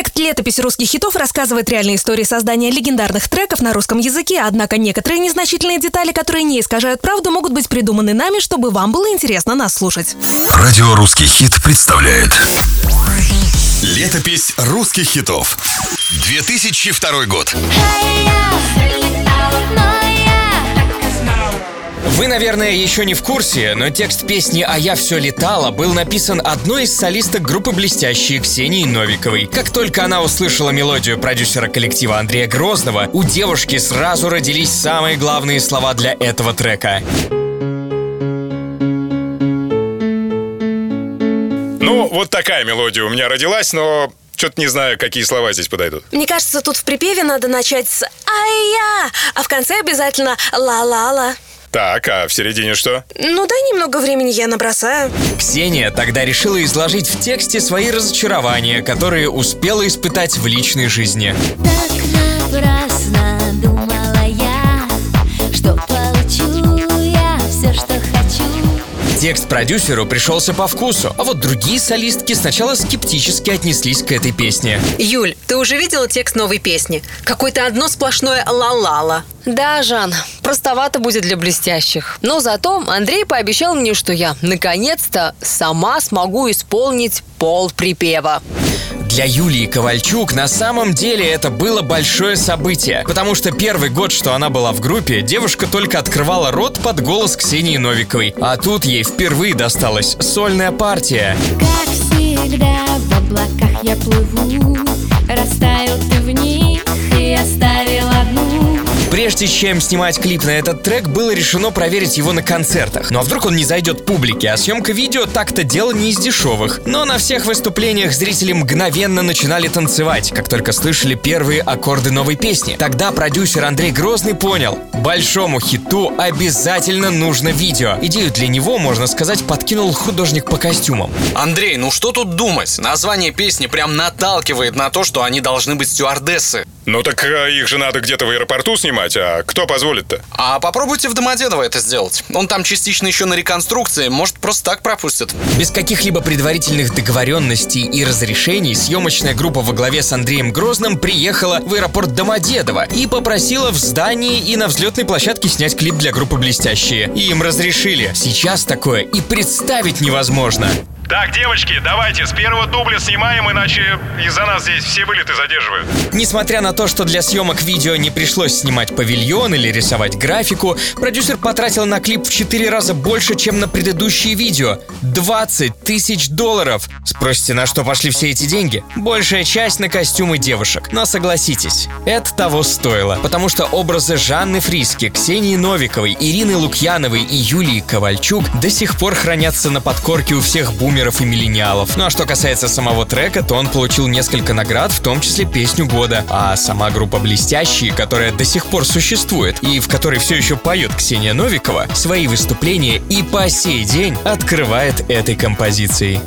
Проект «Летопись русских хитов» рассказывает реальные истории создания легендарных треков на русском языке, однако некоторые незначительные детали, которые не искажают правду, могут быть придуманы нами, чтобы вам было интересно нас слушать. Радио «Русский хит» представляет. Летопись русских хитов 2002 год Вы, наверное, еще не в курсе, но текст песни «А я все летала» был написан одной из солисток группы «Блестящие» Ксении Новиковой. Как только она услышала мелодию продюсера коллектива Андрея Грозного, у девушки сразу родились самые главные слова для этого трека. Ну, вот такая мелодия у меня родилась, но что-то не знаю, какие слова здесь подойдут. Мне кажется, тут в припеве надо начать с «Ай-я», а в конце обязательно «ла-ла-ла». Так, а в середине что? Ну, дай немного времени, я набросаю. Ксения тогда решила изложить в тексте свои разочарования, которые успела испытать в личной жизни. Так Текст продюсеру пришелся по вкусу, а вот другие солистки сначала скептически отнеслись к этой песне. Юль, ты уже видела текст новой песни? Какое-то одно сплошное ла-ла-ла. Да, Жан, простовато будет для блестящих. Но зато Андрей пообещал мне, что я, наконец-то, сама смогу исполнить пол припева. Для Юлии Ковальчук на самом деле это было большое событие, потому что первый год, что она была в группе, девушка только открывала рот под голос Ксении Новиковой. А тут ей впервые досталась сольная партия. Как Прежде чем снимать клип на этот трек, было решено проверить его на концертах. Ну а вдруг он не зайдет публике, а съемка видео так-то дело не из дешевых. Но на всех выступлениях зрители мгновенно начинали танцевать, как только слышали первые аккорды новой песни. Тогда продюсер Андрей Грозный понял, большому хиту обязательно нужно видео. Идею для него, можно сказать, подкинул художник по костюмам. Андрей, ну что тут думать? Название песни прям наталкивает на то, что они должны быть стюардессы. Ну так э, их же надо где-то в аэропорту снимать, а кто позволит-то? А попробуйте в Домодедово это сделать. Он там частично еще на реконструкции, может просто так пропустят. Без каких-либо предварительных договоренностей и разрешений съемочная группа во главе с Андреем Грозным приехала в аэропорт Домодедово и попросила в здании и на взлетной площадке снять клип для группы «Блестящие». И им разрешили. Сейчас такое и представить невозможно. Так, девочки, давайте с первого дубля снимаем, иначе из-за нас здесь все вылеты задерживают. Несмотря на то, что для съемок видео не пришлось снимать павильон или рисовать графику, продюсер потратил на клип в 4 раза больше, чем на предыдущие видео. 20 тысяч долларов! Спросите, на что пошли все эти деньги? Большая часть на костюмы девушек. Но согласитесь, это того стоило. Потому что образы Жанны Фриски, Ксении Новиковой, Ирины Лукьяновой и Юлии Ковальчук до сих пор хранятся на подкорке у всех бумеров и миллениалов. Ну а что касается самого трека, то он получил несколько наград, в том числе песню года. А сама группа «Блестящие», которая до сих пор существует и в которой все еще поет Ксения Новикова, свои выступления и по сей день открывает этой композицией.